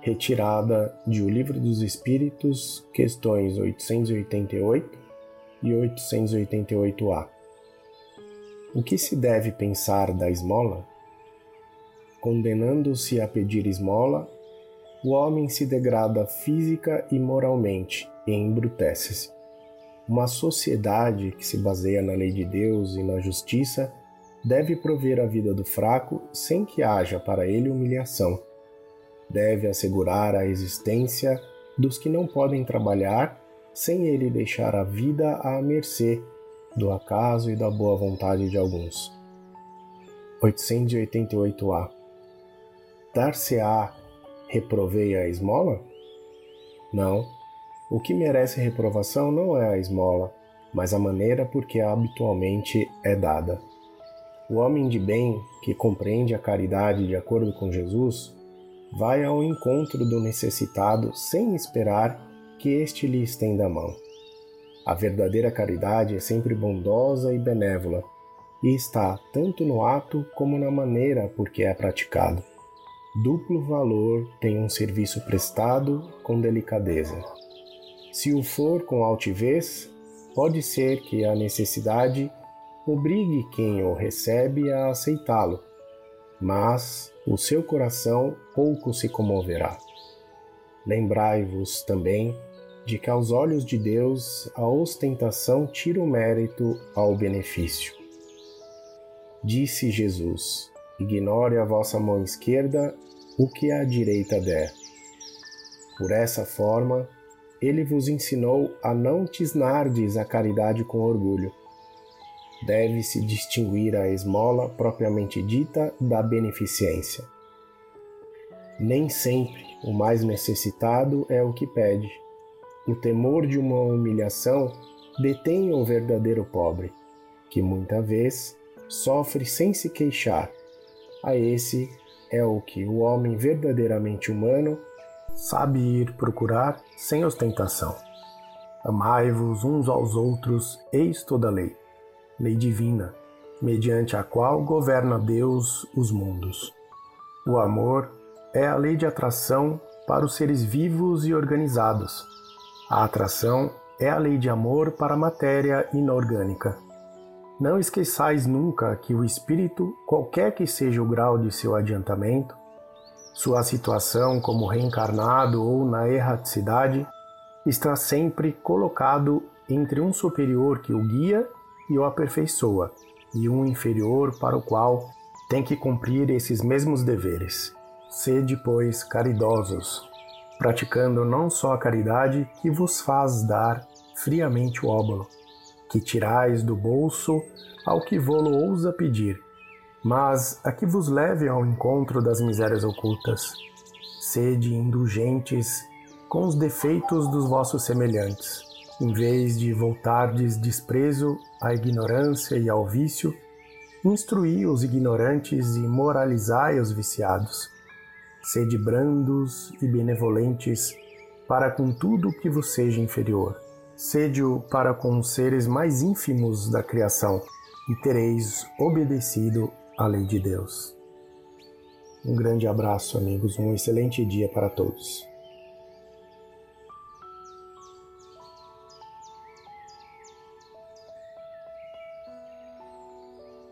retirada de O Livro dos Espíritos, questões 888 e 888A. O que se deve pensar da esmola? Condenando-se a pedir esmola, o homem se degrada física e moralmente e embrutece-se. Uma sociedade que se baseia na lei de Deus e na justiça deve prover a vida do fraco sem que haja para ele humilhação deve assegurar a existência dos que não podem trabalhar sem ele deixar a vida à mercê do acaso e da boa vontade de alguns. 888a Dar-se-á reprovei a esmola? Não. O que merece reprovação não é a esmola, mas a maneira por que habitualmente é dada. O homem de bem, que compreende a caridade de acordo com Jesus, vai ao encontro do necessitado sem esperar que este lhe estenda a mão. A verdadeira caridade é sempre bondosa e benévola e está tanto no ato como na maneira por que é praticado. Duplo valor tem um serviço prestado com delicadeza. Se o for com altivez, pode ser que a necessidade obrigue quem o recebe a aceitá-lo, mas o seu coração pouco se comoverá. Lembrai-vos também de que aos olhos de Deus a ostentação tira o mérito ao benefício. Disse Jesus: Ignore a vossa mão esquerda o que a direita der. Por essa forma, ele vos ensinou a não tisnardes a caridade com orgulho. Deve-se distinguir a esmola propriamente dita da beneficência. Nem sempre o mais necessitado é o que pede. O temor de uma humilhação detém o verdadeiro pobre, que muita vez sofre sem se queixar. A esse é o que o homem verdadeiramente humano sabe ir procurar sem ostentação. Amai-vos uns aos outros, eis toda a lei, lei divina, mediante a qual governa Deus os mundos. O amor é a lei de atração para os seres vivos e organizados. A atração é a lei de amor para a matéria inorgânica. Não esqueçais nunca que o espírito, qualquer que seja o grau de seu adiantamento, sua situação como reencarnado ou na erraticidade, está sempre colocado entre um superior que o guia e o aperfeiçoa, e um inferior para o qual tem que cumprir esses mesmos deveres. Sede, pois, caridosos, praticando não só a caridade que vos faz dar friamente o óbolo, que tirais do bolso ao que vô-lo ousa pedir, mas a que vos leve ao encontro das misérias ocultas. Sede indulgentes com os defeitos dos vossos semelhantes, em vez de voltardes desprezo à ignorância e ao vício, instruí os ignorantes e moralizai os viciados Sede brandos e benevolentes para com tudo que vos seja inferior. Sede-o para com os seres mais ínfimos da criação, e tereis obedecido à lei de Deus. Um grande abraço, amigos, um excelente dia para todos.